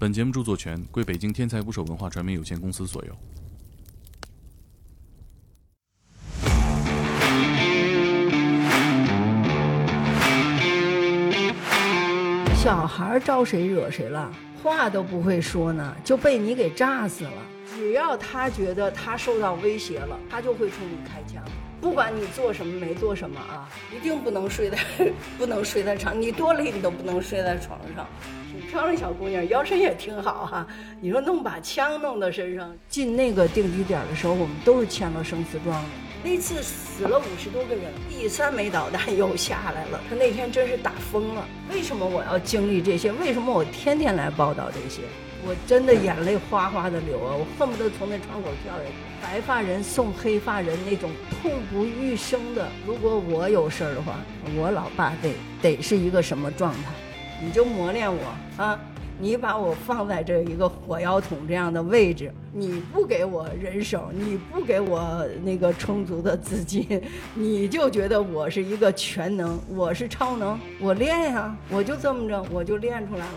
本节目著作权归北京天才捕手文化传媒有限公司所有。小孩招谁惹谁了？话都不会说呢，就被你给炸死了。只要他觉得他受到威胁了，他就会冲你开枪。不管你做什么没做什么啊，一定不能睡在 不能睡在床，你多累你都不能睡在床上。挺漂亮小姑娘，腰身也挺好哈、你说弄把枪弄到身上，进那个定居点的时候，我们都是签了生死状的。那次死了五十多个人，第三枚导弹又下来了。他那天真是打疯了。为什么我要经历这些？为什么我天天来报道这些？我真的眼泪哗哗的流啊！我恨不得从那窗口跳下去。白发人送黑发人那种痛不欲生的。如果我有事儿的话，我老爸得得是一个什么状态？你就磨练我啊！你把我放在这一个火药桶这样的位置，你不给我人手，你不给我那个充足的资金，你就觉得我是一个全能，我是超能，我练呀、我就这么着，我就练出来了。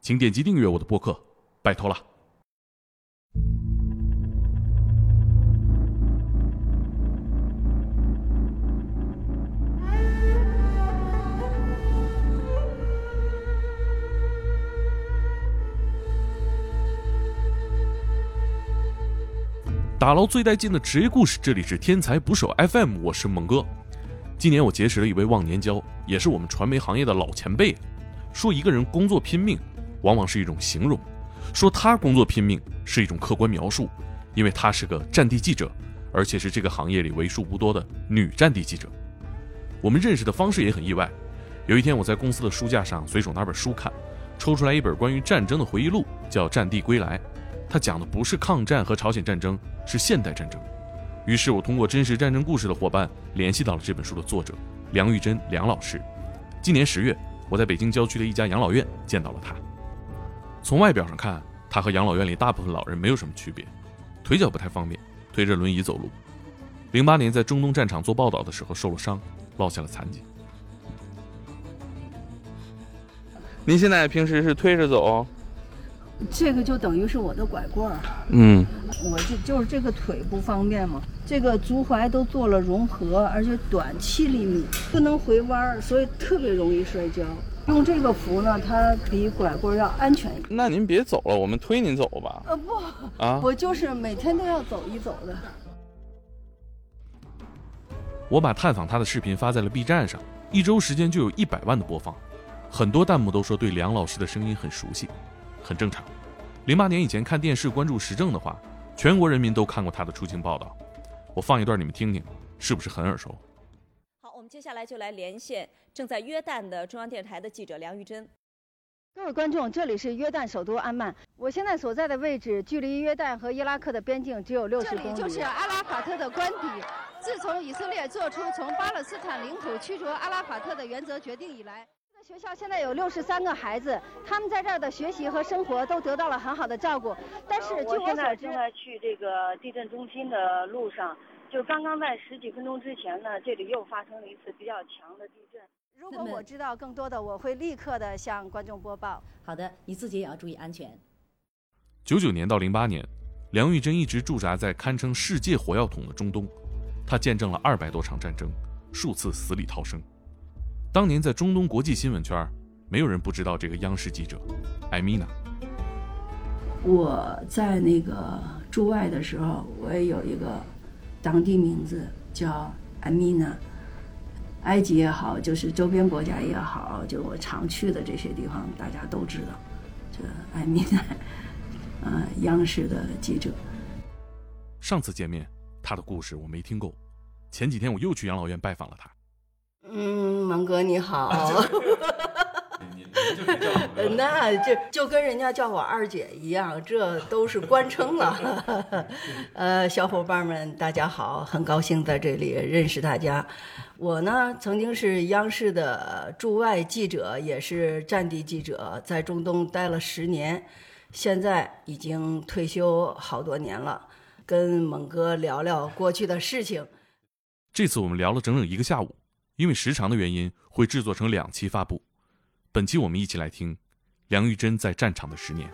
请点击订阅我的播客，拜托了。打捞最带劲的职业故事，这里是天才捕手 FM，我是猛哥。今年我结识了一位忘年交，也是我们传媒行业的老前辈。说一个人工作拼命，往往是一种形容；说他工作拼命是一种客观描述，因为他是个战地记者，而且是这个行业里为数不多的女战地记者。我们认识的方式也很意外。有一天，我在公司的书架上随手拿本书看，抽出来一本关于战争的回忆录，叫《战地归来》。他讲的不是抗战和朝鲜战争，是现代战争。于是我通过真实战争故事的伙伴联系到了这本书的作者梁玉珍梁老师。今年十月，我在北京郊区的一家养老院见到了他。从外表上看，他和养老院里大部分老人没有什么区别，腿脚不太方便，推着轮椅走路。零八年在中东战场做报道的时候受了伤，落下了残疾。您现在平时是推着走？这个就等于是我的拐棍儿，嗯，我这就是这个腿不方便嘛，这个足踝都做了融合，而且短七厘米，不能回弯儿，所以特别容易摔跤。用这个扶呢，它比拐棍儿要安全一点。那您别走了，我们推您走吧。呃不，啊，我就是每天都要走一走的。我把探访他的视频发在了 B 站上，一周时间就有一百万的播放，很多弹幕都说对梁老师的声音很熟悉，很正常。零八年以前看电视关注时政的话，全国人民都看过他的出境报道。我放一段你们听听，是不是很耳熟？好，我们接下来就来连线正在约旦的中央电视台的记者梁玉珍。各位观众，这里是约旦首都安曼，我现在所在的位置距离约旦和伊拉克的边境只有六十公里。这里就是阿拉法特的官邸。自从以色列做出从巴勒斯坦领土驱逐阿拉法特的原则决定以来，这个学校现在有六十三个孩子，他们在这儿的学习和生活都得到了很好的照顾。但是据我所知在正，在去这个地震中心的路上，就刚刚在十几分钟之前呢，这里又发生了一次比较强的地震。如果我知道更多的，我会立刻的向观众播报。好的，你自己也要注意安全。九九年到零八年，梁玉珍一直驻扎在堪称世界火药桶的中东，他见证了二百多场战争，数次死里逃生。当年在中东国际新闻圈，没有人不知道这个央视记者艾米娜。我在那个驻外的时候，我也有一个当地名字叫艾米娜。埃及也好，就是周边国家也好，就我常去的这些地方，大家都知道。这艾米娜，呃，央视的记者。上次见面，他的故事我没听够。前几天我又去养老院拜访了他。嗯，蒙哥你好。那就就跟人家叫我二姐一样，这都是官称了。呃，小伙伴们，大家好，很高兴在这里认识大家。我呢，曾经是央视的驻外记者，也是战地记者，在中东待了十年，现在已经退休好多年了。跟猛哥聊聊过去的事情。这次我们聊了整整一个下午，因为时长的原因，会制作成两期发布。本期我们一起来听梁玉珍在战场的十年。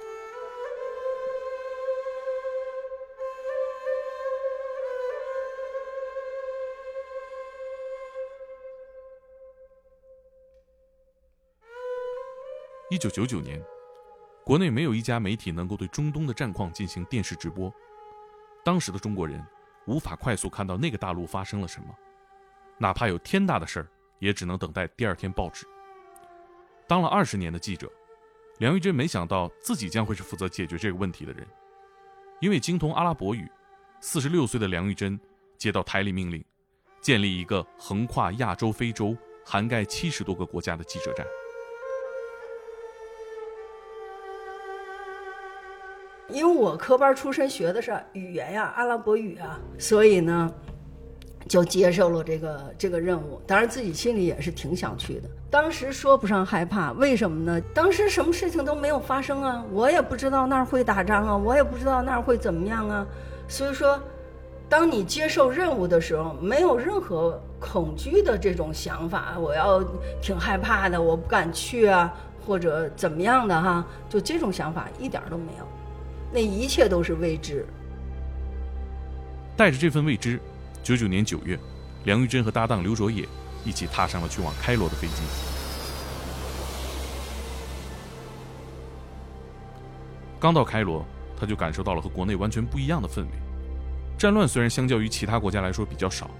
一九九九年，国内没有一家媒体能够对中东的战况进行电视直播。当时的中国人无法快速看到那个大陆发生了什么，哪怕有天大的事儿，也只能等待第二天报纸。当了二十年的记者，梁玉珍没想到自己将会是负责解决这个问题的人，因为精通阿拉伯语，四十六岁的梁玉珍接到台里命令，建立一个横跨亚洲、非洲、涵盖七十多个国家的记者站。因为我科班出身学的是语言呀，阿拉伯语啊，所以呢，就接受了这个这个任务。当然自己心里也是挺想去的。当时说不上害怕，为什么呢？当时什么事情都没有发生啊，我也不知道那儿会打仗啊，我也不知道那儿会怎么样啊。所以说，当你接受任务的时候，没有任何恐惧的这种想法，我要挺害怕的，我不敢去啊，或者怎么样的哈，就这种想法一点都没有。那一切都是未知。带着这份未知，九九年九月，梁玉珍和搭档刘卓也一起踏上了去往开罗的飞机。刚到开罗，他就感受到了和国内完全不一样的氛围。战乱虽然相较于其他国家来说比较少，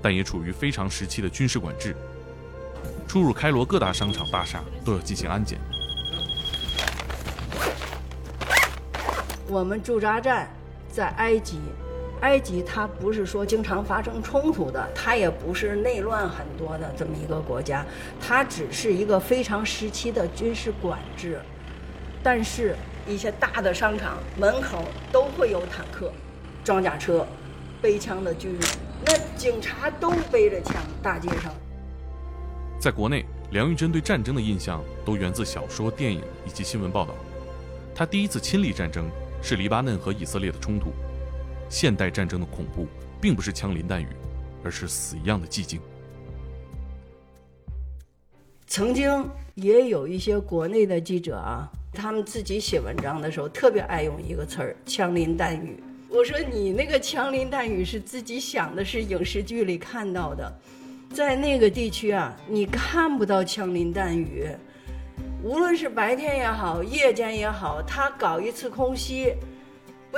但也处于非常时期的军事管制。出入开罗各大商场大厦都要进行安检。我们驻扎站在埃及，埃及它不是说经常发生冲突的，它也不是内乱很多的这么一个国家，它只是一个非常时期的军事管制。但是，一些大的商场门口都会有坦克、装甲车、背枪的军人，那警察都背着枪，大街上。在国内，梁玉珍对战争的印象都源自小说、电影以及新闻报道。他第一次亲历战争。是黎巴嫩和以色列的冲突。现代战争的恐怖，并不是枪林弹雨，而是死一样的寂静。曾经也有一些国内的记者啊，他们自己写文章的时候，特别爱用一个词儿“枪林弹雨”。我说你那个枪林弹雨是自己想的，是影视剧里看到的，在那个地区啊，你看不到枪林弹雨。无论是白天也好，夜间也好，他搞一次空袭，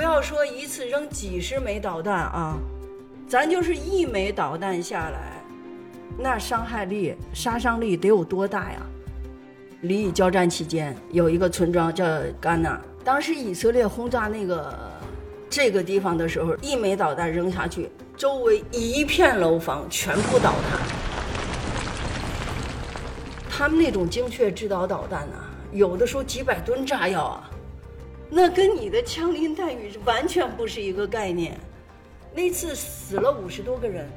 不要说一次扔几十枚导弹啊，咱就是一枚导弹下来，那伤害力、杀伤力得有多大呀？黎以交战期间，有一个村庄叫甘纳，当时以色列轰炸那个这个地方的时候，一枚导弹扔下去，周围一片楼房全部倒塌。他们那种精确制导导弹呢，有的时候几百吨炸药啊，那跟你的枪林弹雨完全不是一个概念。那次死了五十多个人。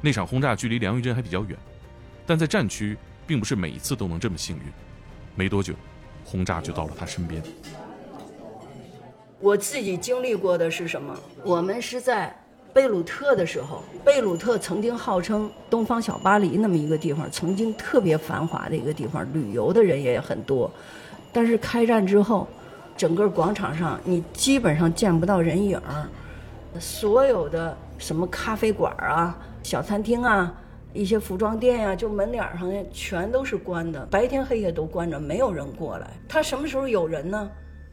那场轰炸距离梁玉珍还比较远，但在战区并不是每一次都能这么幸运。没多久，轰炸就到了他身边。我自己经历过的是什么？我们是在。贝鲁特的时候，贝鲁特曾经号称“东方小巴黎”那么一个地方，曾经特别繁华的一个地方，旅游的人也很多。但是开战之后，整个广场上你基本上见不到人影儿，所有的什么咖啡馆啊、小餐厅啊、一些服装店呀，就门脸上全都是关的，白天黑夜都关着，没有人过来。他什么时候有人呢？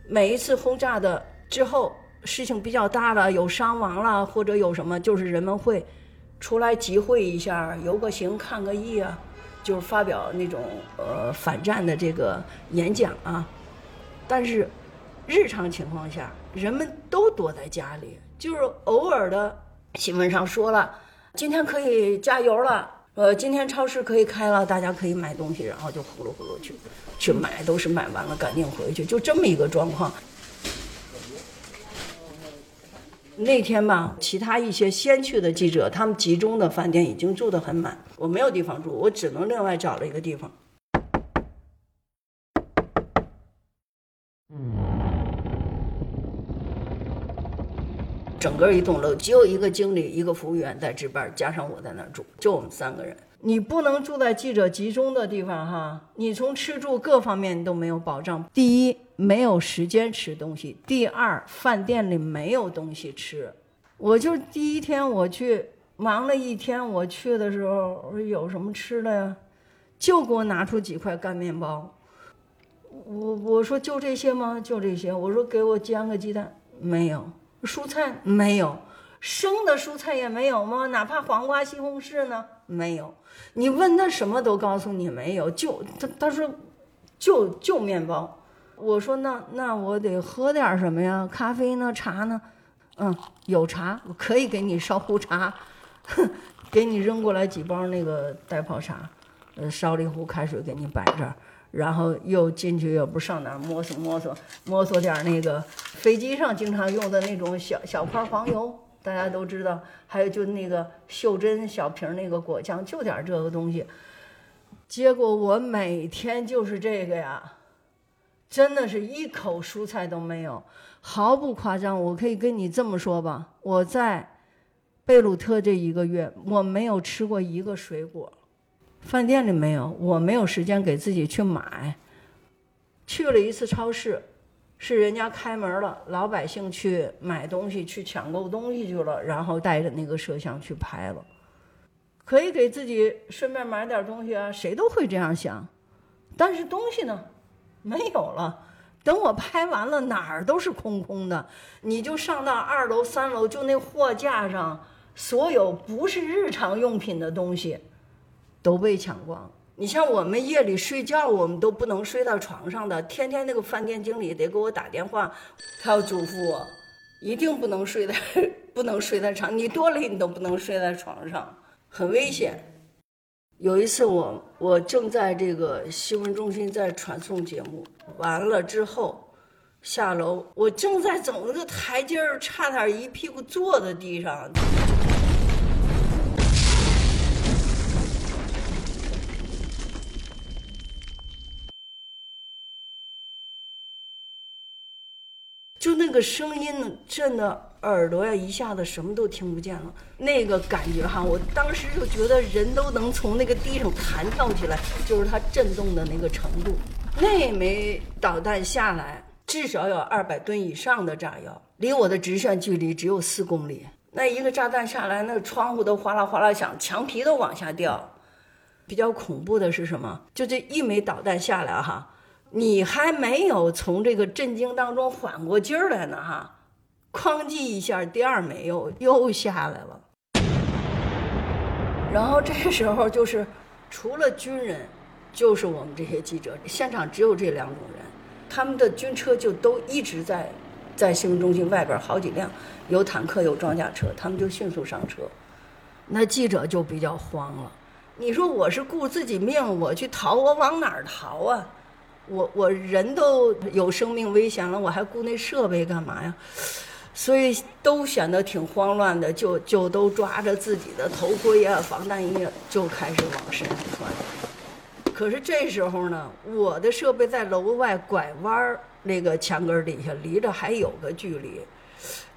每一次轰炸的之后。事情比较大了，有伤亡了，或者有什么，就是人们会出来集会一下，游个行，看个艺啊，就是发表那种呃反战的这个演讲啊。但是日常情况下，人们都躲在家里，就是偶尔的新闻上说了，今天可以加油了，呃，今天超市可以开了，大家可以买东西，然后就呼噜呼噜去去买，都是买完了赶紧回去，就这么一个状况。那天吧，其他一些先去的记者，他们集中的饭店已经住得很满，我没有地方住，我只能另外找了一个地方。整个一栋楼只有一个经理、一个服务员在值班，加上我在那儿住，就我们三个人。你不能住在记者集中的地方哈，你从吃住各方面都没有保障。第一，没有时间吃东西；第二，饭店里没有东西吃。我就第一天我去忙了一天，我去的时候我说有什么吃的呀？就给我拿出几块干面包。我我说就这些吗？就这些。我说给我煎个鸡蛋，没有。蔬菜没有，生的蔬菜也没有吗？哪怕黄瓜、西红柿呢？没有。你问他什么都告诉你没有，就他他说就就面包。我说那那我得喝点什么呀？咖啡呢？茶呢？嗯，有茶，我可以给你烧壶茶，给你扔过来几包那个袋泡茶，呃，烧了一壶开水给你摆这儿。然后又进去，又不上哪儿摸索摸索，摸索点那个飞机上经常用的那种小小块黄油，大家都知道。还有就那个袖珍小瓶那个果酱，就点这个东西。结果我每天就是这个呀，真的是一口蔬菜都没有，毫不夸张。我可以跟你这么说吧，我在贝鲁特这一个月，我没有吃过一个水果。饭店里没有，我没有时间给自己去买。去了一次超市，是人家开门了，老百姓去买东西、去抢购东西去了，然后带着那个摄像去拍了。可以给自己顺便买点东西啊，谁都会这样想。但是东西呢，没有了。等我拍完了，哪儿都是空空的。你就上到二楼、三楼，就那货架上，所有不是日常用品的东西。都被抢光。你像我们夜里睡觉，我们都不能睡到床上的。天天那个饭店经理得给我打电话，他要嘱咐我，一定不能睡在，不能睡在床。你多累你都不能睡在床上，很危险。有一次我我正在这个新闻中心在传送节目，完了之后下楼，我正在走那个台阶儿，差点一屁股坐在地上。那个声音，震的耳朵呀，一下子什么都听不见了。那个感觉哈，我当时就觉得人都能从那个地上弹跳起来，就是它震动的那个程度。那枚导弹下来，至少有二百吨以上的炸药，离我的直线距离只有四公里。那一个炸弹下来，那窗户都哗啦哗啦响，墙皮都往下掉。比较恐怖的是什么？就这一枚导弹下来哈。你还没有从这个震惊当中缓过劲儿来呢，哈，哐叽一下，第二枚又又下来了。然后这时候就是，除了军人，就是我们这些记者，现场只有这两种人，他们的军车就都一直在，在新闻中心外边好几辆，有坦克有装甲车，他们就迅速上车，那记者就比较慌了。你说我是顾自己命，我去逃，我往哪儿逃啊？我我人都有生命危险了，我还顾那设备干嘛呀？所以都显得挺慌乱的，就就都抓着自己的头盔啊、防弹衣，就开始往身上穿。可是这时候呢，我的设备在楼外拐弯儿那个墙根底下，离着还有个距离。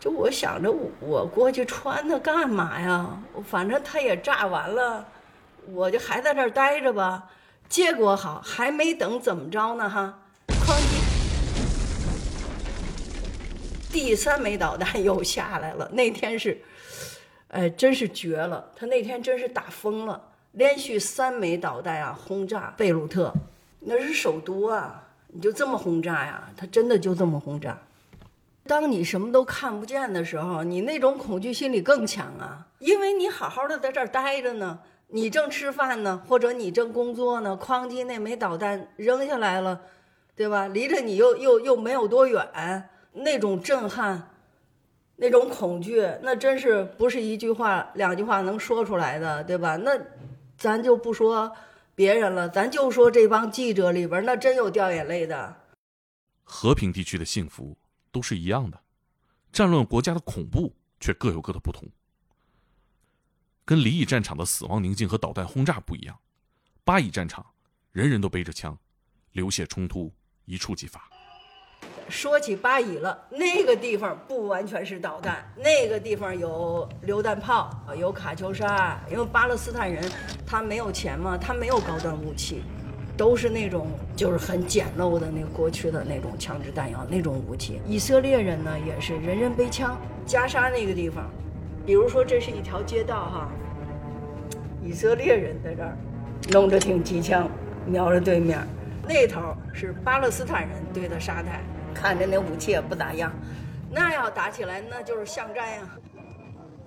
就我想着，我过去穿它干嘛呀？反正它也炸完了，我就还在这儿待着吧。结果好，还没等怎么着呢哈，哐叽，第三枚导弹又下来了。那天是，哎，真是绝了！他那天真是打疯了，连续三枚导弹啊轰炸贝鲁特，那是首都啊，你就这么轰炸呀？他真的就这么轰炸？当你什么都看不见的时候，你那种恐惧心理更强啊，因为你好好的在这儿待着呢。你正吃饭呢，或者你正工作呢，哐叽那枚导弹扔下来了，对吧？离着你又又又没有多远，那种震撼，那种恐惧，那真是不是一句话两句话能说出来的，对吧？那咱就不说别人了，咱就说这帮记者里边，那真有掉眼泪的。和平地区的幸福都是一样的，战乱国家的恐怖却各有各的不同。跟离异战场的死亡宁静和导弹轰炸不一样，巴以战场人人都背着枪，流血冲突一触即发。说起巴以了，那个地方不完全是导弹，那个地方有榴弹炮，有卡秋莎。因为巴勒斯坦人他没有钱嘛，他没有高端武器，都是那种就是很简陋的那个过去的那种枪支弹药那种武器。以色列人呢也是人人背枪。加沙那个地方，比如说这是一条街道哈，以色列人在这儿弄着挺机枪瞄着对面，那头是巴勒斯坦人对的沙袋。看着那武器也不咋样，那要打起来那就是巷战呀。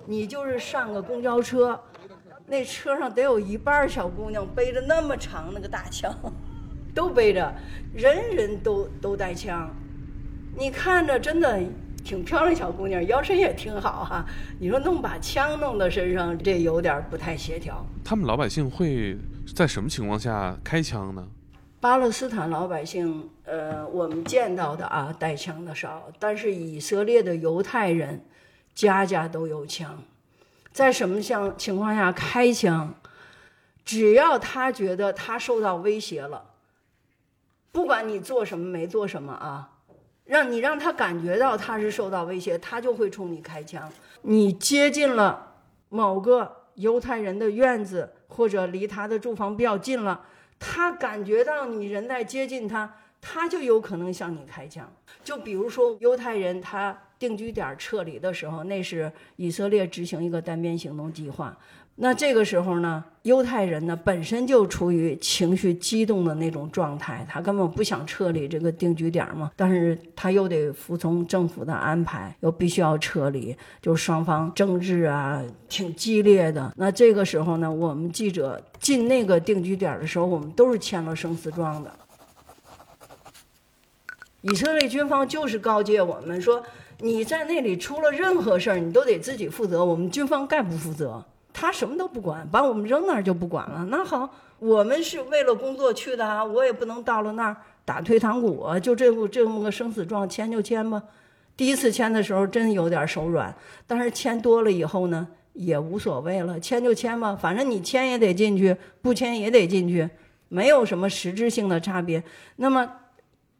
你就是上个公交车，那车上得有一半小姑娘背着那么长那个大枪，都背着，人人都都带枪。你看着真的挺漂亮小姑娘，腰身也挺好哈。你说弄把枪弄到身上，这有点不太协调。他们老百姓会在什么情况下开枪呢？巴勒斯坦老百姓，呃，我们见到的啊，带枪的少，但是以色列的犹太人，家家都有枪，在什么像情况下开枪？只要他觉得他受到威胁了，不管你做什么没做什么啊，让你让他感觉到他是受到威胁，他就会冲你开枪。你接近了某个犹太人的院子，或者离他的住房比较近了。他感觉到你人在接近他，他就有可能向你开枪。就比如说犹太人他定居点撤离的时候，那是以色列执行一个单边行动计划。那这个时候呢，犹太人呢本身就处于情绪激动的那种状态，他根本不想撤离这个定居点嘛，但是他又得服从政府的安排，又必须要撤离，就双方争执啊，挺激烈的。那这个时候呢，我们记者进那个定居点的时候，我们都是签了生死状的。以色列军方就是告诫我们说，你在那里出了任何事儿，你都得自己负责，我们军方概不负责。他什么都不管，把我们扔那儿就不管了。那好，我们是为了工作去的啊，我也不能到了那儿打退堂鼓。就这这么个生死状，签就签吧。第一次签的时候真有点手软，但是签多了以后呢，也无所谓了，签就签吧，反正你签也得进去，不签也得进去，没有什么实质性的差别。那么，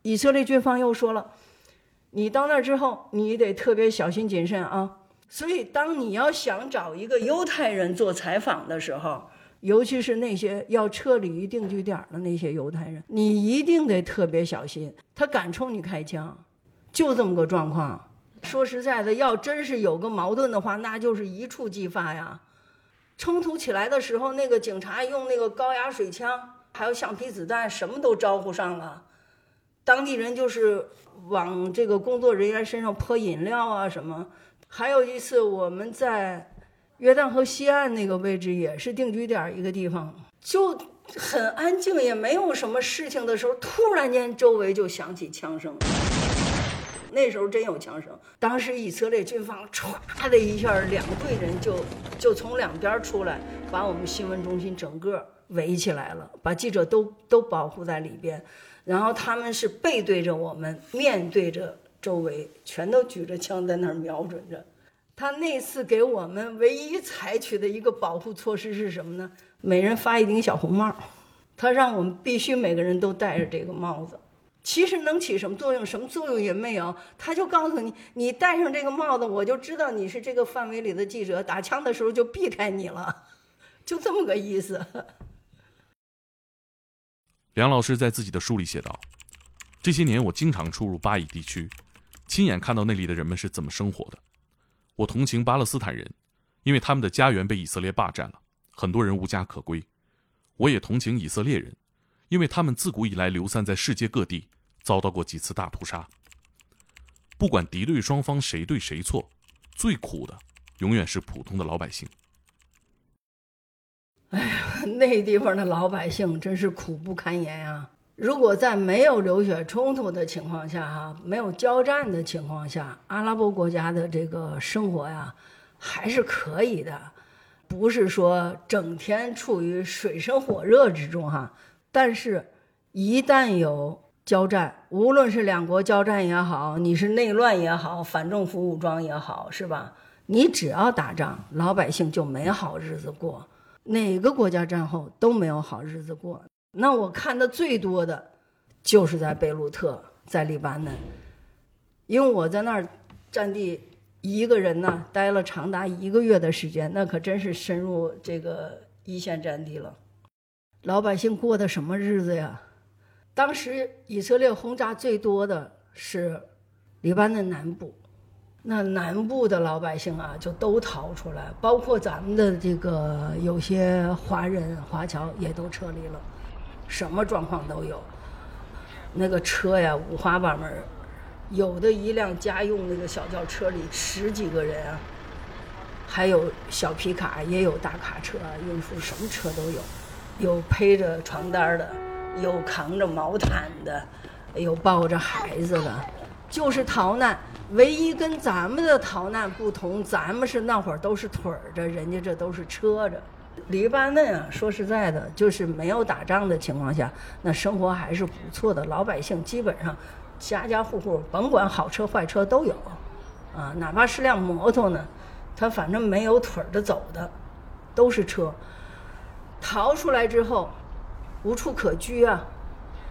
以色列军方又说了，你到那儿之后，你得特别小心谨慎啊。所以，当你要想找一个犹太人做采访的时候，尤其是那些要撤离定居点的那些犹太人，你一定得特别小心，他敢冲你开枪，就这么个状况。说实在的，要真是有个矛盾的话，那就是一触即发呀。冲突起来的时候，那个警察用那个高压水枪，还有橡皮子弹，什么都招呼上了。当地人就是往这个工作人员身上泼饮料啊什么。还有一次，我们在约旦河西岸那个位置，也是定居点一个地方，就很安静，也没有什么事情的时候，突然间周围就响起枪声。那时候真有枪声，当时以色列军方唰的一下，两队人就就从两边出来，把我们新闻中心整个围起来了，把记者都都保护在里边，然后他们是背对着我们，面对着。周围全都举着枪在那儿瞄准着，他那次给我们唯一采取的一个保护措施是什么呢？每人发一顶小红帽，他让我们必须每个人都戴着这个帽子。其实能起什么作用？什么作用也没有。他就告诉你，你戴上这个帽子，我就知道你是这个范围里的记者，打枪的时候就避开你了，就这么个意思。梁老师在自己的书里写道：“这些年我经常出入巴以地区。”亲眼看到那里的人们是怎么生活的，我同情巴勒斯坦人，因为他们的家园被以色列霸占了，很多人无家可归。我也同情以色列人，因为他们自古以来流散在世界各地，遭到过几次大屠杀。不管敌对双方谁对谁错，最苦的永远是普通的老百姓。哎呀，那地方的老百姓真是苦不堪言呀。如果在没有流血冲突的情况下，哈，没有交战的情况下，阿拉伯国家的这个生活呀，还是可以的，不是说整天处于水深火热之中哈。但是，一旦有交战，无论是两国交战也好，你是内乱也好，反政府武装也好，是吧？你只要打仗，老百姓就没好日子过，哪个国家战后都没有好日子过。那我看的最多的，就是在贝鲁特，在黎巴嫩，因为我在那儿战地一个人呢，待了长达一个月的时间，那可真是深入这个一线战地了。老百姓过的什么日子呀？当时以色列轰炸最多的是黎巴嫩南部，那南部的老百姓啊，就都逃出来，包括咱们的这个有些华人华侨也都撤离了，什么状况都有。那个车呀，五花八门，有的一辆家用那个小轿车里十几个人啊，还有小皮卡，也有大卡车，运输什么车都有。有背着床单的，有扛着毛毯的，有抱着孩子的，就是逃难。唯一跟咱们的逃难不同，咱们是那会儿都是腿着，人家这都是车着。黎巴嫩啊，说实在的，就是没有打仗的情况下，那生活还是不错的。老百姓基本上家家户户，甭管好车坏车都有，啊，哪怕是辆摩托呢，他反正没有腿的走的，都是车。逃出来之后，无处可居啊！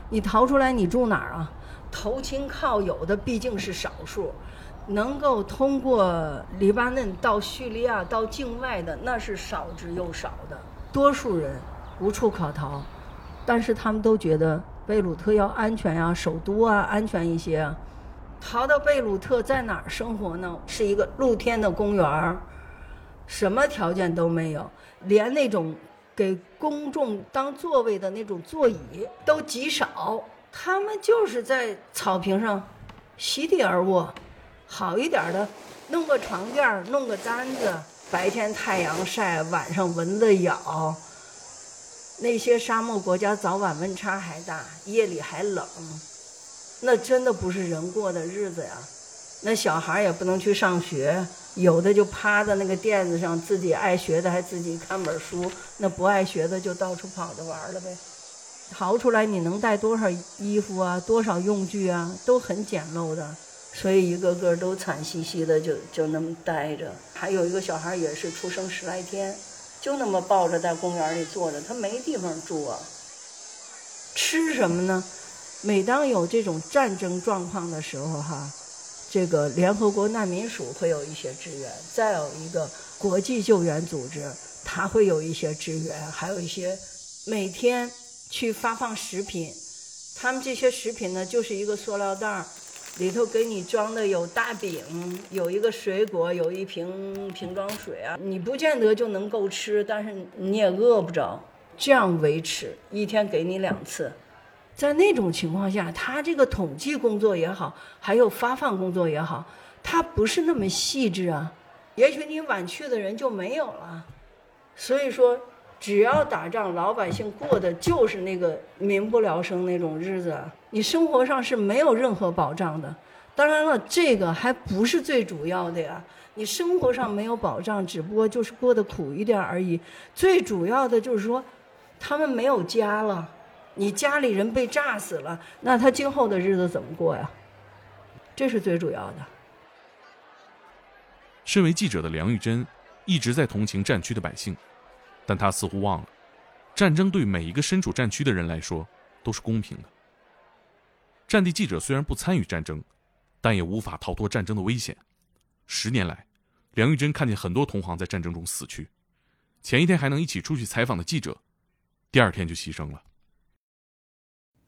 你逃出来，你住哪儿啊？投亲靠友的毕竟是少数，能够通过黎巴嫩到叙利亚到境外的那是少之又少的，多数人无处可逃。但是他们都觉得贝鲁特要安全呀，首都啊安全一些。啊逃到贝鲁特，在哪儿生活呢？是一个露天的公园儿，什么条件都没有，连那种。给公众当座位的那种座椅都极少，他们就是在草坪上席地而卧，好一点的弄个床垫弄个单子，白天太阳晒，晚上蚊子咬。那些沙漠国家早晚温差还大，夜里还冷，那真的不是人过的日子呀。那小孩也不能去上学，有的就趴在那个垫子上，自己爱学的还自己看本书，那不爱学的就到处跑着玩了呗。逃出来你能带多少衣服啊，多少用具啊，都很简陋的，所以一个个都惨兮兮的就就那么待着。还有一个小孩也是出生十来天，就那么抱着在公园里坐着，他没地方住啊。吃什么呢？每当有这种战争状况的时候，哈。这个联合国难民署会有一些支援，再有一个国际救援组织，它会有一些支援，还有一些每天去发放食品。他们这些食品呢，就是一个塑料袋儿，里头给你装的有大饼，有一个水果，有一瓶瓶装水啊。你不见得就能够吃，但是你也饿不着。这样维持，一天给你两次。在那种情况下，他这个统计工作也好，还有发放工作也好，他不是那么细致啊。也许你晚去的人就没有了。所以说，只要打仗，老百姓过的就是那个民不聊生那种日子，你生活上是没有任何保障的。当然了，这个还不是最主要的呀。你生活上没有保障，只不过就是过得苦一点而已。最主要的就是说，他们没有家了。你家里人被炸死了，那他今后的日子怎么过呀？这是最主要的。身为记者的梁玉珍一直在同情战区的百姓，但他似乎忘了，战争对每一个身处战区的人来说都是公平的。战地记者虽然不参与战争，但也无法逃脱战争的危险。十年来，梁玉珍看见很多同行在战争中死去，前一天还能一起出去采访的记者，第二天就牺牲了。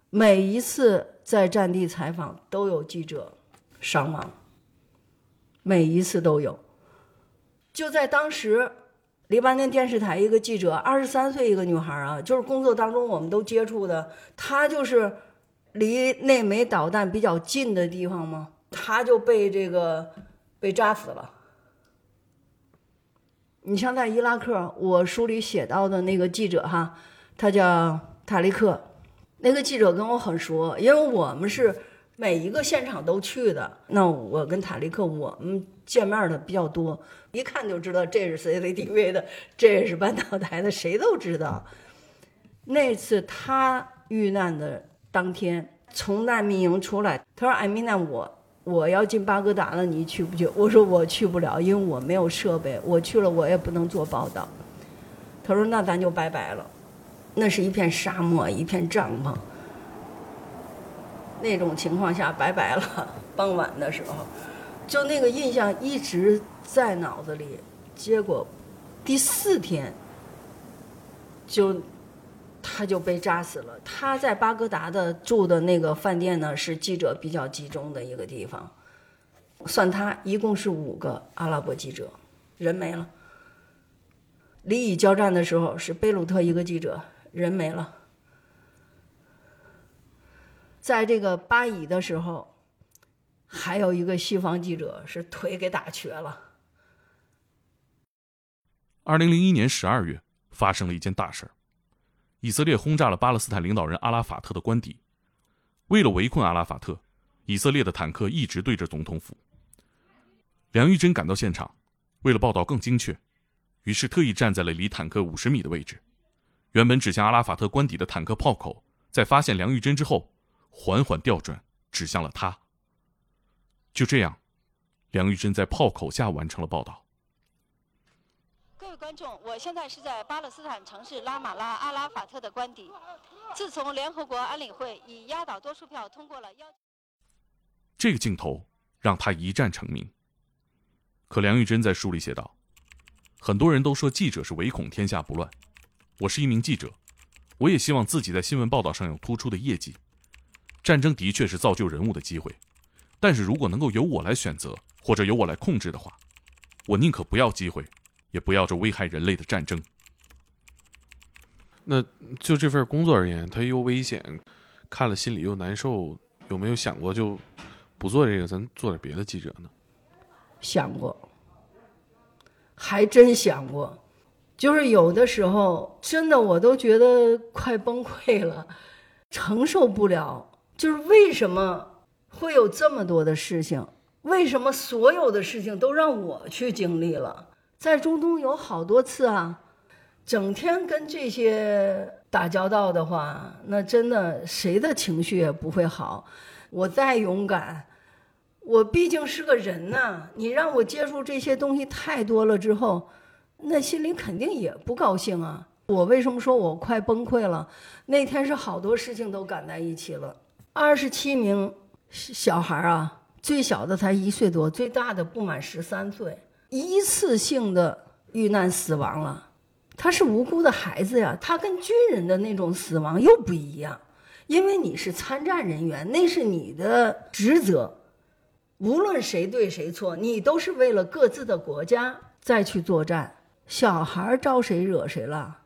每一次在战地采访都有记者伤亡，每一次都有。就在当时，黎巴嫩电视台一个记者，二十三岁一个女孩啊，就是工作当中我们都接触的，她就是离那枚导弹比较近的地方吗？他就被这个被炸死了。你像在伊拉克，我书里写到的那个记者哈，他叫塔利克。那个记者跟我很熟，因为我们是每一个现场都去的。那我跟塔利克我们见面的比较多，一看就知道这是 CCTV 的，这是半岛 台的，谁都知道。那次他遇难的当天，从难民营出来，他说：“艾米娜，我我要进巴格达了，你去不去？”我说：“我去不了，因为我没有设备，我去了我也不能做报道。”他说：“那咱就拜拜了。”那是一片沙漠，一片帐篷。那种情况下，拜拜了，傍晚的时候，就那个印象一直在脑子里。结果第四天就他就被炸死了。他在巴格达的住的那个饭店呢，是记者比较集中的一个地方。算他一共是五个阿拉伯记者，人没了。里以交战的时候是贝鲁特一个记者，人没了。在这个巴以的时候，还有一个西方记者是腿给打瘸了。二零零一年十二月发生了一件大事儿，以色列轰炸了巴勒斯坦领导人阿拉法特的官邸。为了围困阿拉法特，以色列的坦克一直对着总统府。梁玉珍赶到现场，为了报道更精确，于是特意站在了离坦克五十米的位置。原本指向阿拉法特官邸的坦克炮口，在发现梁玉珍之后，缓缓调转，指向了他。就这样，梁玉珍在炮口下完成了报道。各位观众，我现在是在巴勒斯坦城市拉马拉阿拉法特的官邸。自从联合国安理会以压倒多数票通过了要，这个镜头让他一战成名。可梁玉珍在书里写道：“很多人都说记者是唯恐天下不乱，我是一名记者，我也希望自己在新闻报道上有突出的业绩。战争的确是造就人物的机会，但是如果能够由我来选择或者由我来控制的话，我宁可不要机会，也不要这危害人类的战争。”那就这份工作而言，它又危险，看了心里又难受，有没有想过就不做这个，咱做点别的记者呢？想过，还真想过，就是有的时候真的我都觉得快崩溃了，承受不了。就是为什么会有这么多的事情？为什么所有的事情都让我去经历了？在中东有好多次啊，整天跟这些打交道的话，那真的谁的情绪也不会好。我再勇敢。我毕竟是个人呐，你让我接触这些东西太多了之后，那心里肯定也不高兴啊。我为什么说我快崩溃了？那天是好多事情都赶在一起了。二十七名小孩啊，最小的才一岁多，最大的不满十三岁，一次性的遇难死亡了。他是无辜的孩子呀，他跟军人的那种死亡又不一样，因为你是参战人员，那是你的职责。无论谁对谁错，你都是为了各自的国家再去作战。小孩招谁惹谁了？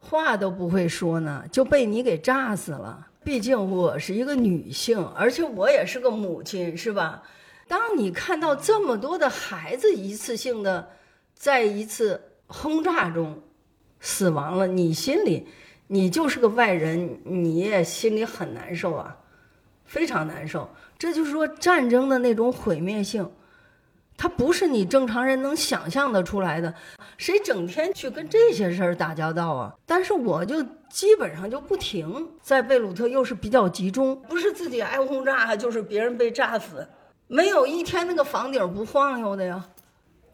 话都不会说呢，就被你给炸死了。毕竟我是一个女性，而且我也是个母亲，是吧？当你看到这么多的孩子一次性的在一次轰炸中死亡了，你心里，你就是个外人，你也心里很难受啊，非常难受。这就是说，战争的那种毁灭性，它不是你正常人能想象的出来的。谁整天去跟这些事儿打交道啊？但是我就基本上就不停，在贝鲁特又是比较集中，不是自己挨轰炸，就是别人被炸死，没有一天那个房顶不晃悠的呀，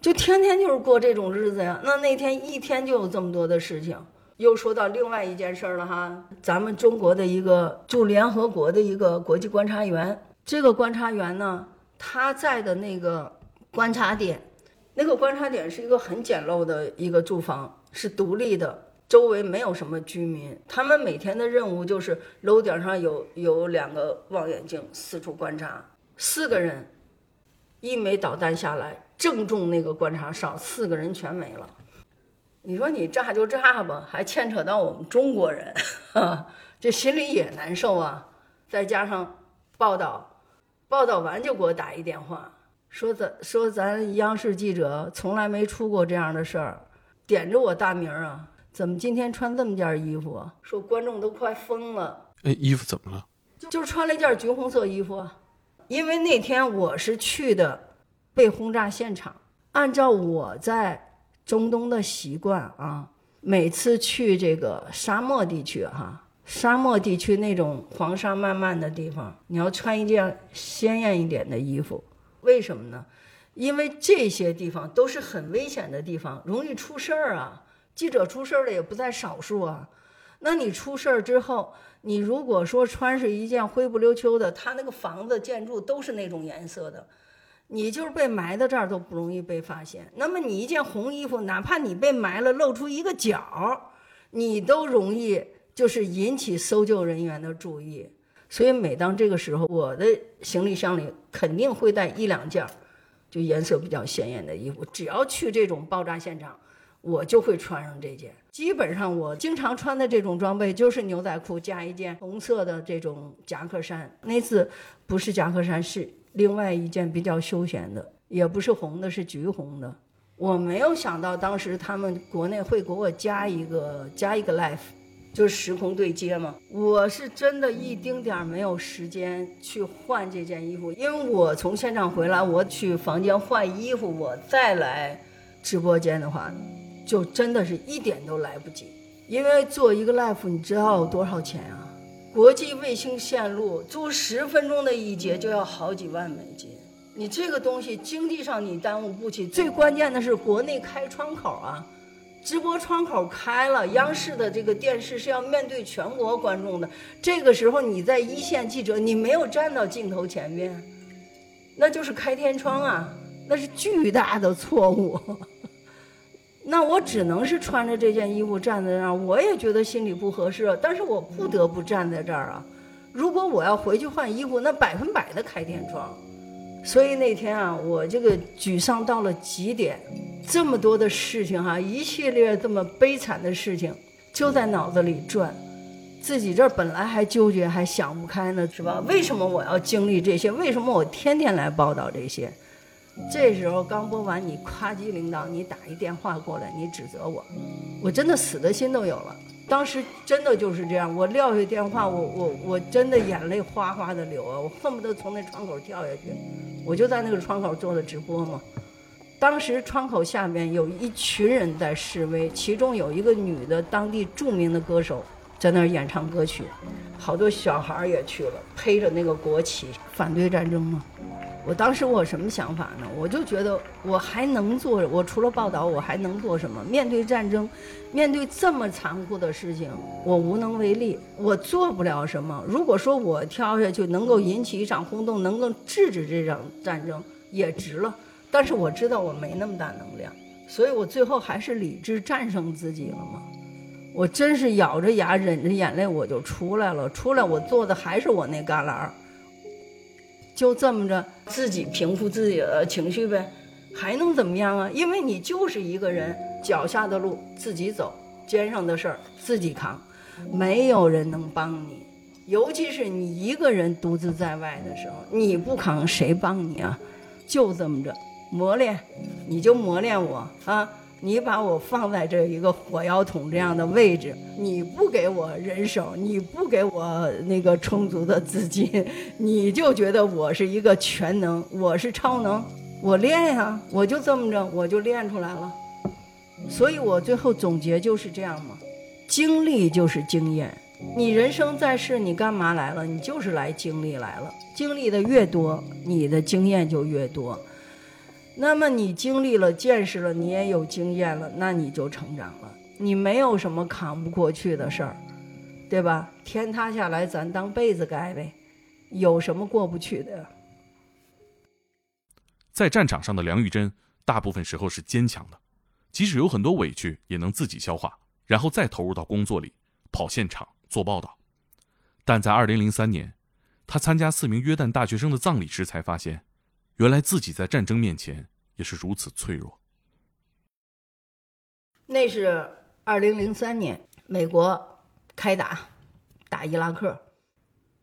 就天天就是过这种日子呀。那那天一天就有这么多的事情。又说到另外一件事儿了哈，咱们中国的一个驻联合国的一个国际观察员。这个观察员呢，他在的那个观察点，那个观察点是一个很简陋的一个住房，是独立的，周围没有什么居民。他们每天的任务就是楼顶上有有两个望远镜四处观察。四个人，一枚导弹下来正中那个观察哨，四个人全没了。你说你炸就炸吧，还牵扯到我们中国人，这心里也难受啊。再加上报道。报道完就给我打一电话，说咱说咱央视记者从来没出过这样的事儿，点着我大名啊，怎么今天穿这么件衣服啊？说观众都快疯了。哎，衣服怎么了？就是穿了一件橘红色衣服，因为那天我是去的被轰炸现场，按照我在中东的习惯啊，每次去这个沙漠地区哈。沙漠地区那种黄沙漫漫的地方，你要穿一件鲜艳一点的衣服，为什么呢？因为这些地方都是很危险的地方，容易出事儿啊。记者出事儿的也不在少数啊。那你出事儿之后，你如果说穿是一件灰不溜秋的，他那个房子建筑都是那种颜色的，你就是被埋到这儿都不容易被发现。那么你一件红衣服，哪怕你被埋了露出一个角，你都容易就是引起搜救人员的注意。所以每当这个时候，我的行李箱里肯定会带一两件，就颜色比较鲜艳的衣服。只要去这种爆炸现场。我就会穿上这件，基本上我经常穿的这种装备就是牛仔裤加一件红色的这种夹克衫。那次不是夹克衫，是另外一件比较休闲的，也不是红的，是橘红的。我没有想到当时他们国内会给我加一个加一个 life，就是时空对接嘛。我是真的一丁点儿没有时间去换这件衣服，因为我从现场回来，我去房间换衣服，我再来直播间的话。就真的是一点都来不及，因为做一个 live，你知道多少钱啊？国际卫星线路租十分钟的一节就要好几万美金，你这个东西经济上你耽误不起，最关键的是国内开窗口啊，直播窗口开了，央视的这个电视是要面对全国观众的，这个时候你在一线记者，你没有站到镜头前面，那就是开天窗啊，那是巨大的错误。那我只能是穿着这件衣服站在那儿，我也觉得心里不合适，但是我不得不站在这儿啊。如果我要回去换衣服，那百分百的开天窗。所以那天啊，我这个沮丧到了极点，这么多的事情哈，一系列这么悲惨的事情就在脑子里转，自己这本来还纠结还想不开呢，是吧？为什么我要经历这些？为什么我天天来报道这些？这时候刚播完，你夸叽领导，你打一电话过来，你指责我，我真的死的心都有了。当时真的就是这样，我撂下电话，我我我真的眼泪哗哗的流啊，我恨不得从那窗口跳下去。我就在那个窗口做的直播嘛。当时窗口下面有一群人在示威，其中有一个女的当地著名的歌手在那儿演唱歌曲，好多小孩也去了，披着那个国旗反对战争嘛。我当时我什么想法呢？我就觉得我还能做，我除了报道，我还能做什么？面对战争，面对这么残酷的事情，我无能为力，我做不了什么。如果说我跳下去能够引起一场轰动，能够制止这场战争，也值了。但是我知道我没那么大能量，所以我最后还是理智战胜自己了嘛。我真是咬着牙忍着眼泪，我就出来了。出来我做的还是我那旮旯儿。就这么着，自己平复自己的情绪呗，还能怎么样啊？因为你就是一个人，脚下的路自己走，肩上的事儿自己扛，没有人能帮你。尤其是你一个人独自在外的时候，你不扛谁帮你啊？就这么着磨练，你就磨练我啊。你把我放在这一个火药桶这样的位置，你不给我人手，你不给我那个充足的资金，你就觉得我是一个全能，我是超能，我练呀，我就这么着，我就练出来了。所以我最后总结就是这样嘛，经历就是经验。你人生在世，你干嘛来了？你就是来经历来了。经历的越多，你的经验就越多。那么你经历了、见识了，你也有经验了，那你就成长了。你没有什么扛不过去的事儿，对吧？天塌下来，咱当被子盖呗，有什么过不去的？在战场上的梁玉珍，大部分时候是坚强的，即使有很多委屈，也能自己消化，然后再投入到工作里，跑现场做报道。但在二零零三年，他参加四名约旦大学生的葬礼时，才发现。原来自己在战争面前也是如此脆弱。那是二零零三年，美国开打，打伊拉克。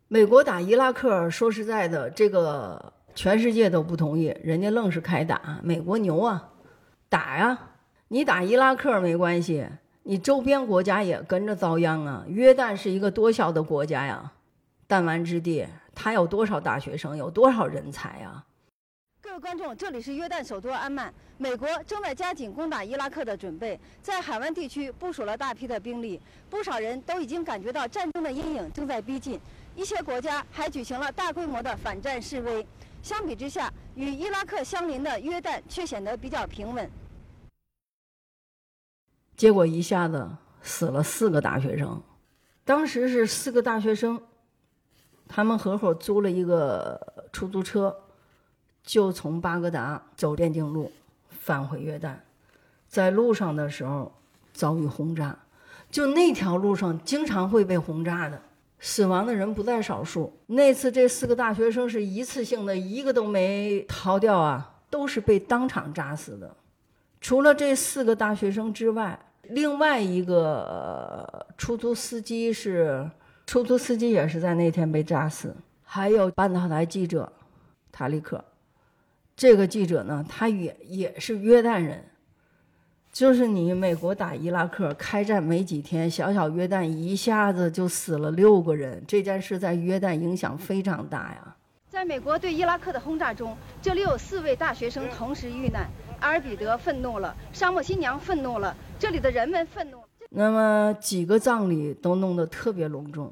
美国打伊拉克，说实在的，这个全世界都不同意，人家愣是开打。美国牛啊，打呀！你打伊拉克没关系，你周边国家也跟着遭殃啊。约旦是一个多小的国家呀，弹丸之地，他有多少大学生，有多少人才啊？各位观众，这里是约旦首都安曼。美国正在加紧攻打伊拉克的准备，在海湾地区部署了大批的兵力，不少人都已经感觉到战争的阴影正在逼近。一些国家还举行了大规模的反战示威。相比之下，与伊拉克相邻的约旦却显得比较平稳。结果一下子死了四个大学生，当时是四个大学生，他们合伙租了一个出租车，就从巴格达走边境路返回约旦，在路上的时候遭遇轰炸，就那条路上经常会被轰炸的，死亡的人不在少数。那次这四个大学生是一次性的，一个都没逃掉啊，都是被当场炸死的。除了这四个大学生之外，另外一个出租司机是出租司机，也是在那天被炸死。还有半岛台记者塔利克，这个记者呢，他也也是约旦人。就是你美国打伊拉克开战没几天，小小约旦一下子就死了六个人，这件事在约旦影响非常大呀。在美国对伊拉克的轰炸中，这里有四位大学生同时遇难。阿尔比德愤怒了，沙漠新娘愤怒了，这里的人们愤怒。那么几个葬礼都弄得特别隆重。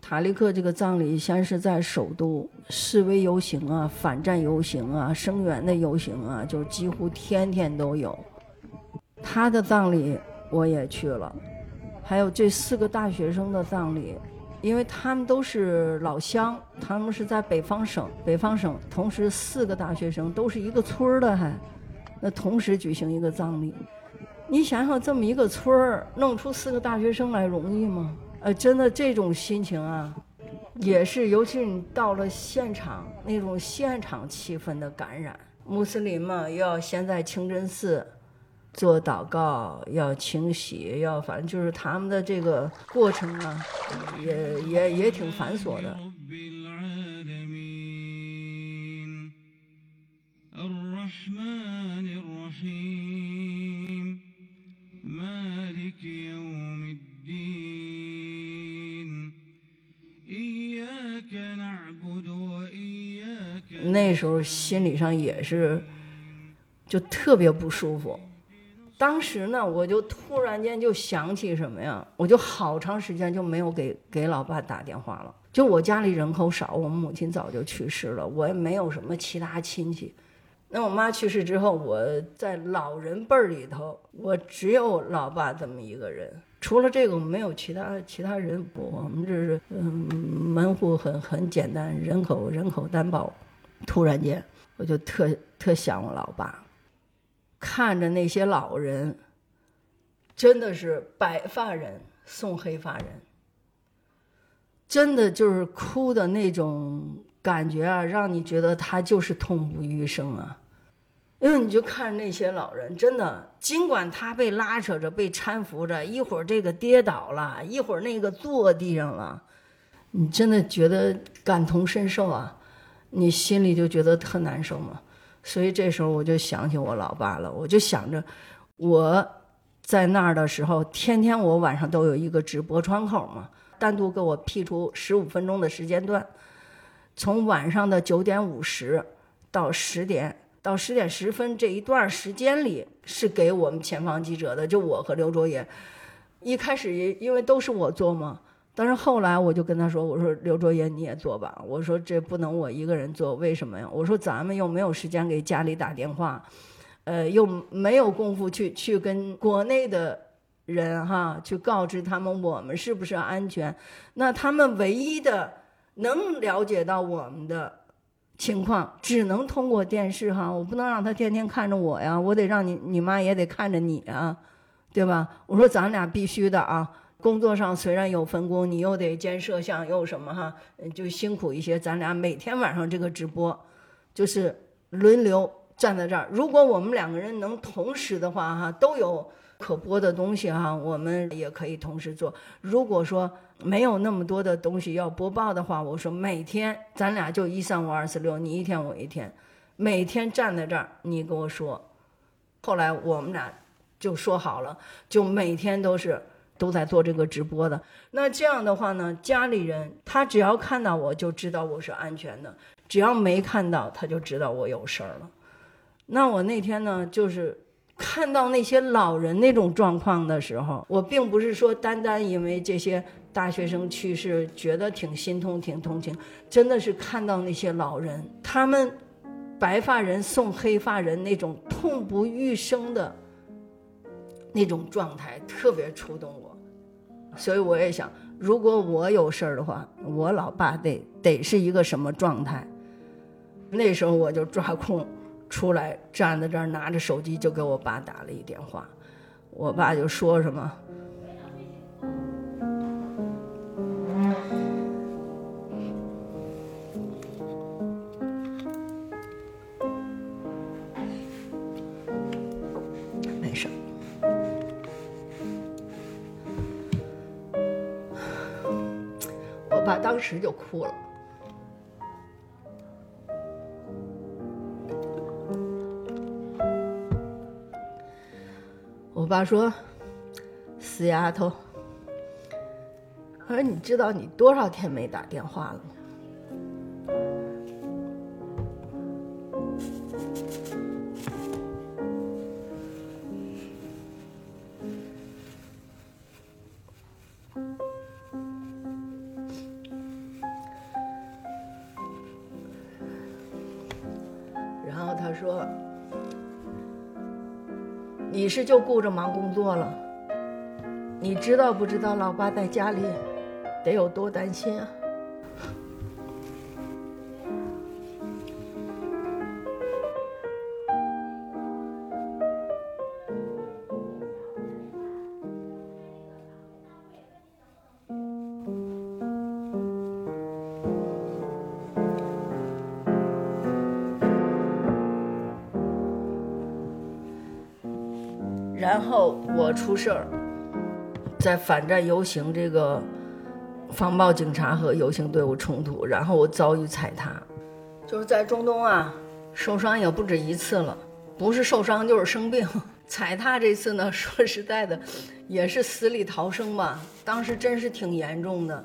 塔利克这个葬礼先是在首都示威游行啊、反战游行啊、声援的游行啊，就几乎天天都有。他的葬礼我也去了，还有这四个大学生的葬礼，因为他们都是老乡，他们是在北方省，北方省同时四个大学生都是一个村儿的，还那同时举行一个葬礼，你想想这么一个村儿弄出四个大学生来容易吗？呃，真的这种心情啊，也是，尤其你到了现场那种现场气氛的感染，穆斯林嘛，要先在清真寺。做祷告要清洗，要反正就是他们的这个过程啊，也也也挺繁琐的。那时候心理上也是，就特别不舒服。当时呢，我就突然间就想起什么呀？我就好长时间就没有给给老爸打电话了。就我家里人口少，我母亲早就去世了，我也没有什么其他亲戚。那我妈去世之后，我在老人辈儿里头，我只有老爸这么一个人。除了这个，没有其他其他人。我们这是嗯门户很很简单，人口人口担保。突然间，我就特特想我老爸。看着那些老人，真的是白发人送黑发人，真的就是哭的那种感觉啊，让你觉得他就是痛不欲生啊。因为你就看那些老人，真的，尽管他被拉扯着、被搀扶着，一会儿这个跌倒了，一会儿那个坐地上了，你真的觉得感同身受啊，你心里就觉得特难受嘛。所以这时候我就想起我老爸了，我就想着我在那儿的时候，天天我晚上都有一个直播窗口嘛，单独给我辟出十五分钟的时间段，从晚上的九点五十到十点到十点十分这一段时间里，是给我们前方记者的，就我和刘卓也。一开始因为都是我做嘛。但是后来我就跟他说：“我说刘卓言你也做吧。我说这不能我一个人做，为什么呀？我说咱们又没有时间给家里打电话，呃，又没有功夫去去跟国内的人哈去告知他们我们是不是安全。那他们唯一的能了解到我们的情况，只能通过电视哈。我不能让他天天看着我呀，我得让你你妈也得看着你啊，对吧？我说咱俩必须的啊。”工作上虽然有分工，你又得兼摄像，又什么哈，就辛苦一些。咱俩每天晚上这个直播，就是轮流站在这儿。如果我们两个人能同时的话哈，都有可播的东西哈，我们也可以同时做。如果说没有那么多的东西要播报的话，我说每天咱俩就一三五二四六，你一天我一天，每天站在这儿，你跟我说。后来我们俩就说好了，就每天都是。都在做这个直播的，那这样的话呢，家里人他只要看到我就知道我是安全的，只要没看到他就知道我有事儿了。那我那天呢，就是看到那些老人那种状况的时候，我并不是说单单因为这些大学生去世觉得挺心痛、挺同情，真的是看到那些老人，他们白发人送黑发人那种痛不欲生的那种状态，特别触动我。所以我也想，如果我有事儿的话，我老爸得得是一个什么状态？那时候我就抓空出来站在这儿，拿着手机就给我爸打了一电话。我爸就说什么。当时就哭了。我爸说：“死丫头，我说你知道你多少天没打电话了吗？”是就顾着忙工作了，你知道不知道老爸在家里得有多担心啊？出事儿，在反战游行这个防暴警察和游行队伍冲突，然后我遭遇踩踏，就是在中东啊，受伤也不止一次了，不是受伤就是生病。踩踏这次呢，说实在的，也是死里逃生吧。当时真是挺严重的，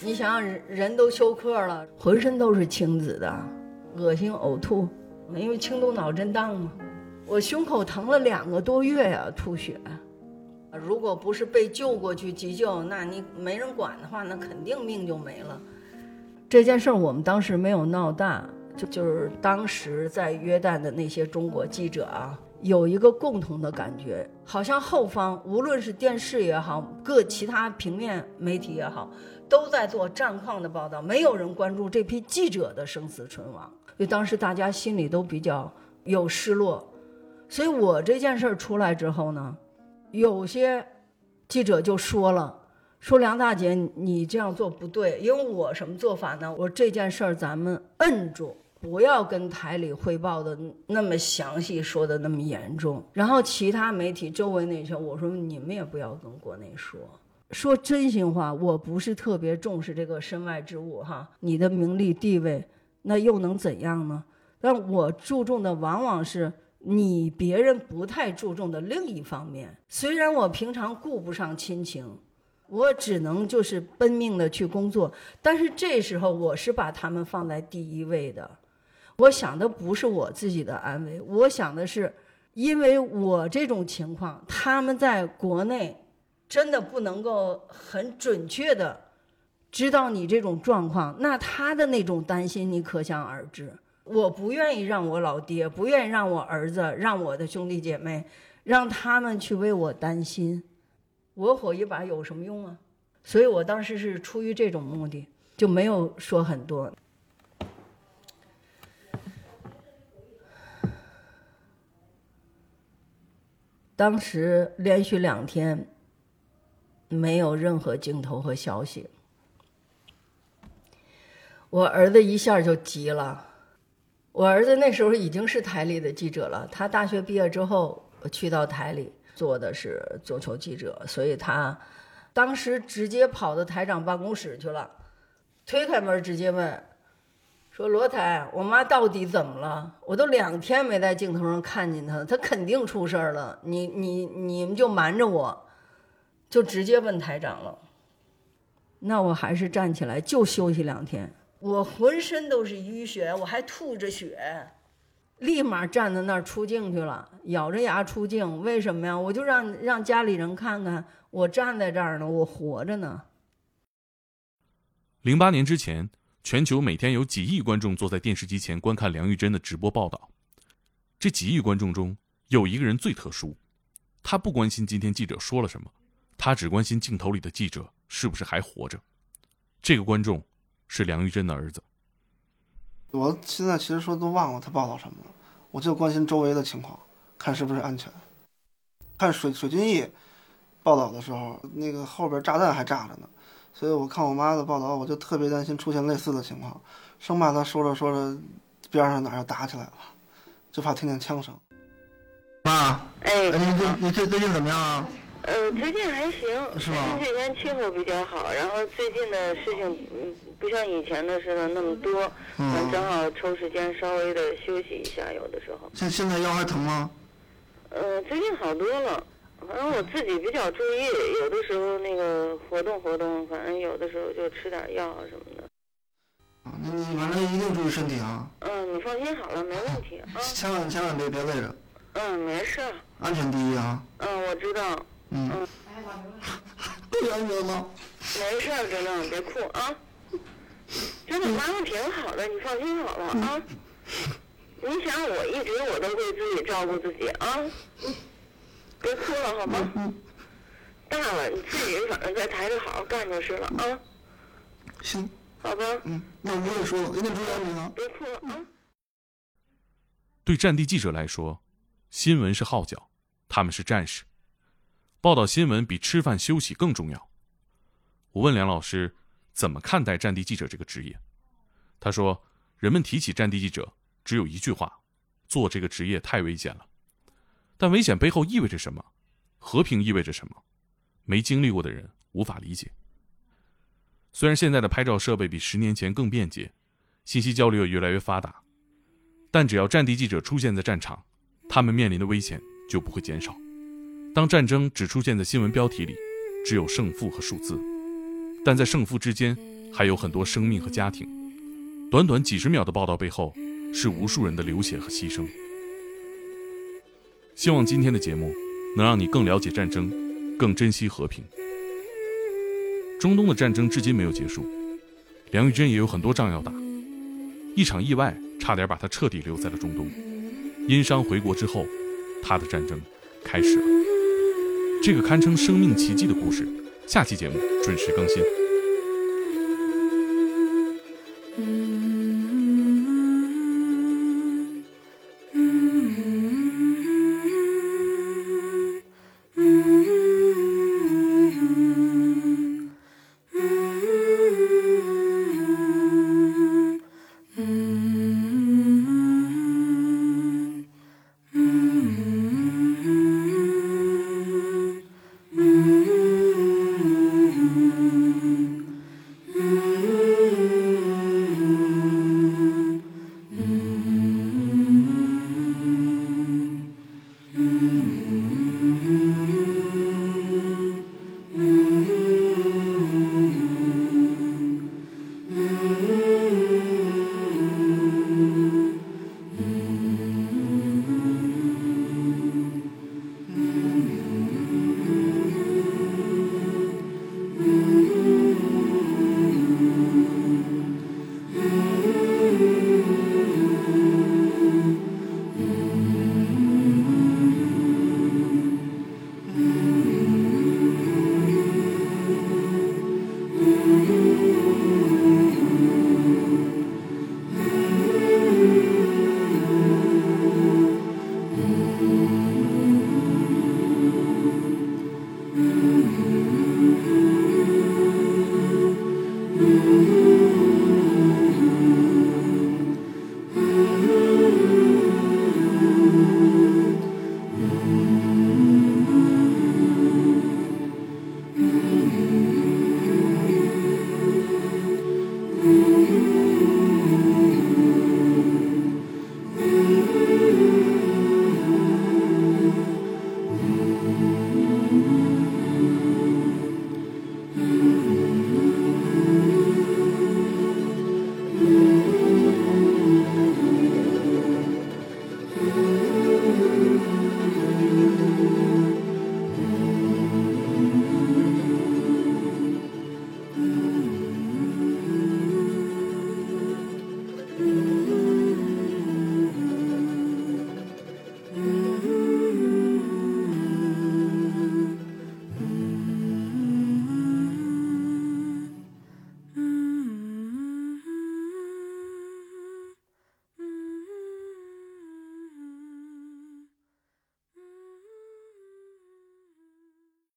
你想想人人都休克了，浑身都是青紫的，恶心呕吐，因为轻度脑震荡嘛。我胸口疼了两个多月呀，吐血。如果不是被救过去急救，那你没人管的话，那肯定命就没了。这件事儿我们当时没有闹大，就就是当时在约旦的那些中国记者啊，有一个共同的感觉，好像后方无论是电视也好，各其他平面媒体也好，都在做战况的报道，没有人关注这批记者的生死存亡。所以当时大家心里都比较有失落。所以我这件事儿出来之后呢，有些记者就说了，说梁大姐你这样做不对，因为我什么做法呢？我这件事儿咱们摁住，不要跟台里汇报的那么详细，说的那么严重。然后其他媒体周围那些，我说你们也不要跟国内说，说真心话，我不是特别重视这个身外之物哈，你的名利地位那又能怎样呢？但我注重的往往是。你别人不太注重的另一方面，虽然我平常顾不上亲情，我只能就是奔命的去工作，但是这时候我是把他们放在第一位的。我想的不是我自己的安危，我想的是，因为我这种情况，他们在国内真的不能够很准确的知道你这种状况，那他的那种担心，你可想而知。我不愿意让我老爹，不愿意让我儿子，让我的兄弟姐妹，让他们去为我担心，我火一把有什么用啊？所以我当时是出于这种目的，就没有说很多。当时连续两天没有任何镜头和消息，我儿子一下就急了。我儿子那时候已经是台里的记者了，他大学毕业之后去到台里做的是足球记者，所以他当时直接跑到台长办公室去了，推开门直接问，说罗台，我妈到底怎么了？我都两天没在镜头上看见她，她肯定出事儿了，你你你们就瞒着我，就直接问台长了。那我还是站起来，就休息两天。我浑身都是淤血，我还吐着血，立马站在那儿出镜去了，咬着牙出镜。为什么呀？我就让让家里人看看，我站在这儿呢，我活着呢。零八年之前，全球每天有几亿观众坐在电视机前观看梁玉珍的直播报道。这几亿观众中有一个人最特殊，他不关心今天记者说了什么，他只关心镜头里的记者是不是还活着？这个观众是梁玉珍的儿子。我现在其实说都忘了他报道什么了，我就关心周围的情况，看是不是安全。看水水军义报道的时候，那个后边炸弹还炸着呢，所以我看我妈的报道，我就特别担心出现类似的情况，生怕他说着说着边上哪儿又打起来了，就怕听见枪声。妈，哎，你这你这最近怎么样啊？呃，最近还行，是吧？这几天气候比较好，然后最近的事情嗯不像以前的似的那么多，嗯，正好抽时间稍微的休息一下，有的时候。像现在腰还疼吗？呃，最近好多了，反正我自己比较注意，有的时候那个活动活动，反正有的时候就吃点药啊什么的。啊，那你反正一定注意身体啊。嗯，你放心好了，没问题 啊。千万千万别别累着。嗯，没事。安全第一啊。嗯，我知道。嗯。不安全吗？没事，真的，别哭啊。真的，妈妈挺好的，你放心好了啊。你想，我一直我都会自己照顾自己啊。别哭了，好吗？大了，你自己反正在台里好好干就是了啊。行。好吧。嗯，那我也说了，一定注意安全啊。别哭了啊。对战地记者来说，新闻是号角，他们是战士。报道新闻比吃饭休息更重要。我问梁老师，怎么看待战地记者这个职业？他说，人们提起战地记者，只有一句话：做这个职业太危险了。但危险背后意味着什么？和平意味着什么？没经历过的人无法理解。虽然现在的拍照设备比十年前更便捷，信息交流也越来越发达，但只要战地记者出现在战场，他们面临的危险就不会减少。当战争只出现在新闻标题里，只有胜负和数字，但在胜负之间还有很多生命和家庭。短短几十秒的报道背后，是无数人的流血和牺牲。希望今天的节目能让你更了解战争，更珍惜和平。中东的战争至今没有结束，梁玉珍也有很多仗要打。一场意外差点把他彻底留在了中东，因伤回国之后，他的战争开始了。这个堪称生命奇迹的故事，下期节目准时更新。